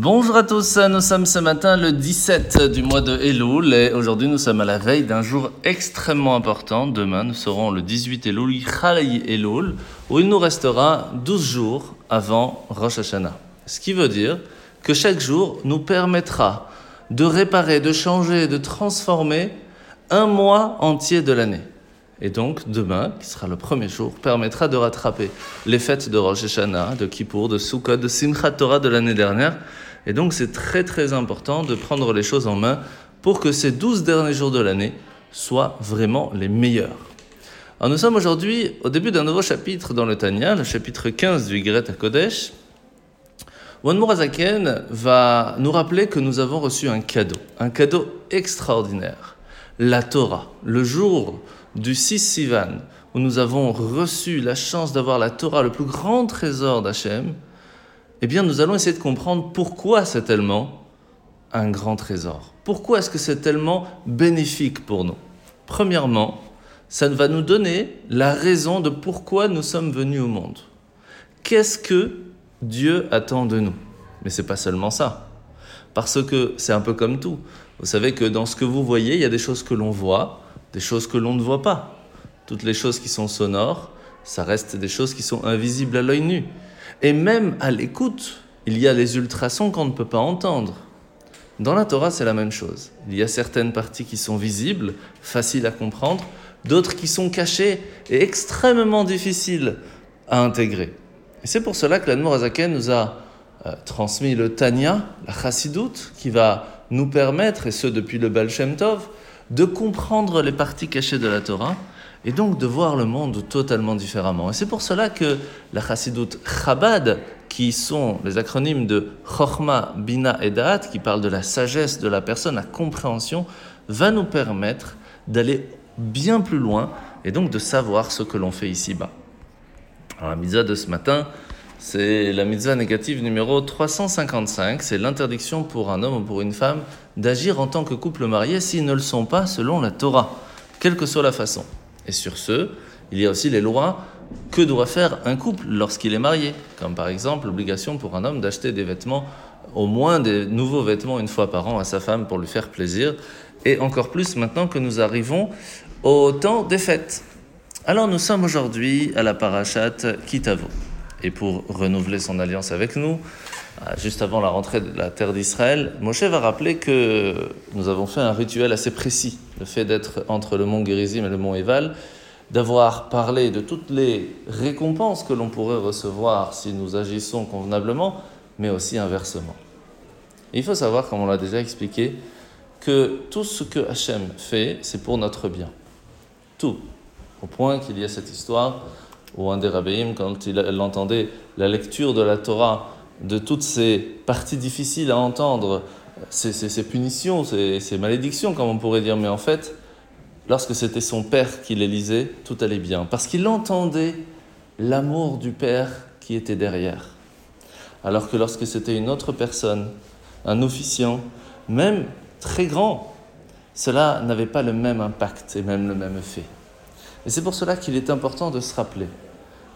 Bonjour à tous, nous sommes ce matin le 17 du mois de Elul et aujourd'hui nous sommes à la veille d'un jour extrêmement important. Demain nous serons le 18 Elul, Elul, où il nous restera 12 jours avant Rosh Hashanah. Ce qui veut dire que chaque jour nous permettra de réparer, de changer, de transformer un mois entier de l'année. Et donc, demain, qui sera le premier jour, permettra de rattraper les fêtes de Rosh Hashanah, de Kippour, de Sukkot, de Simchat Torah de l'année dernière. Et donc, c'est très très important de prendre les choses en main pour que ces douze derniers jours de l'année soient vraiment les meilleurs. Alors, nous sommes aujourd'hui au début d'un nouveau chapitre dans le Tanya, le chapitre 15 du Gret à Kodesh. Wanmour Azaken va nous rappeler que nous avons reçu un cadeau, un cadeau extraordinaire, la Torah, le jour du 6 Sivan, où nous avons reçu la chance d'avoir la Torah, le plus grand trésor d'Hachem, eh bien nous allons essayer de comprendre pourquoi c'est tellement un grand trésor. Pourquoi est-ce que c'est tellement bénéfique pour nous? Premièrement, ça va nous donner la raison de pourquoi nous sommes venus au monde. Qu'est-ce que Dieu attend de nous? Mais c'est pas seulement ça. Parce que c'est un peu comme tout. Vous savez que dans ce que vous voyez, il y a des choses que l'on voit, des choses que l'on ne voit pas. Toutes les choses qui sont sonores, ça reste des choses qui sont invisibles à l'œil nu. Et même à l'écoute, il y a les ultrasons qu'on ne peut pas entendre. Dans la Torah, c'est la même chose. Il y a certaines parties qui sont visibles, faciles à comprendre, d'autres qui sont cachées et extrêmement difficiles à intégrer. Et c'est pour cela que l'Anmour Azaken nous a euh, transmis le Tanya, la Chassidoute, qui va nous permettre, et ce depuis le Baal Shem Tov, de comprendre les parties cachées de la Torah et donc de voir le monde totalement différemment. Et c'est pour cela que la chassidoute Chabad, qui sont les acronymes de Chochma, Bina et Da'at, qui parlent de la sagesse de la personne, la compréhension, va nous permettre d'aller bien plus loin et donc de savoir ce que l'on fait ici-bas. Alors la mitzvah de ce matin, c'est la mitzvah négative numéro 355, c'est l'interdiction pour un homme ou pour une femme d'agir en tant que couple marié s'ils ne le sont pas selon la Torah, quelle que soit la façon. Et sur ce, il y a aussi les lois que doit faire un couple lorsqu'il est marié, comme par exemple l'obligation pour un homme d'acheter des vêtements, au moins des nouveaux vêtements une fois par an à sa femme pour lui faire plaisir, et encore plus maintenant que nous arrivons au temps des fêtes. Alors nous sommes aujourd'hui à la parachat Kitavo. Et pour renouveler son alliance avec nous, euh, juste avant la rentrée de la terre d'Israël, Moshe va rappeler que nous avons fait un rituel assez précis, le fait d'être entre le mont Gerizim et le mont Eval, d'avoir parlé de toutes les récompenses que l'on pourrait recevoir si nous agissons convenablement, mais aussi inversement. il faut savoir, comme on l'a déjà expliqué, que tout ce que Hachem fait, c'est pour notre bien. Tout. Au point qu'il y a cette histoire ou un des rabbins, quand il, entendait la lecture de la Torah, de toutes ces parties difficiles à entendre, ces, punitions, ces, ces, malédictions, comme on pourrait dire, mais en fait, lorsque c'était son père qui les lisait, tout allait bien, parce qu'il entendait l'amour du père qui était derrière. Alors que lorsque c'était une autre personne, un officiant, même très grand, cela n'avait pas le même impact et même le même effet. Et c'est pour cela qu'il est important de se rappeler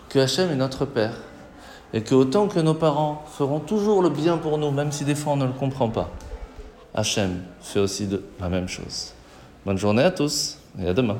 que Hachem est notre Père et que autant que nos parents feront toujours le bien pour nous, même si des fois on ne le comprend pas, Hachem fait aussi la même chose. Bonne journée à tous et à demain.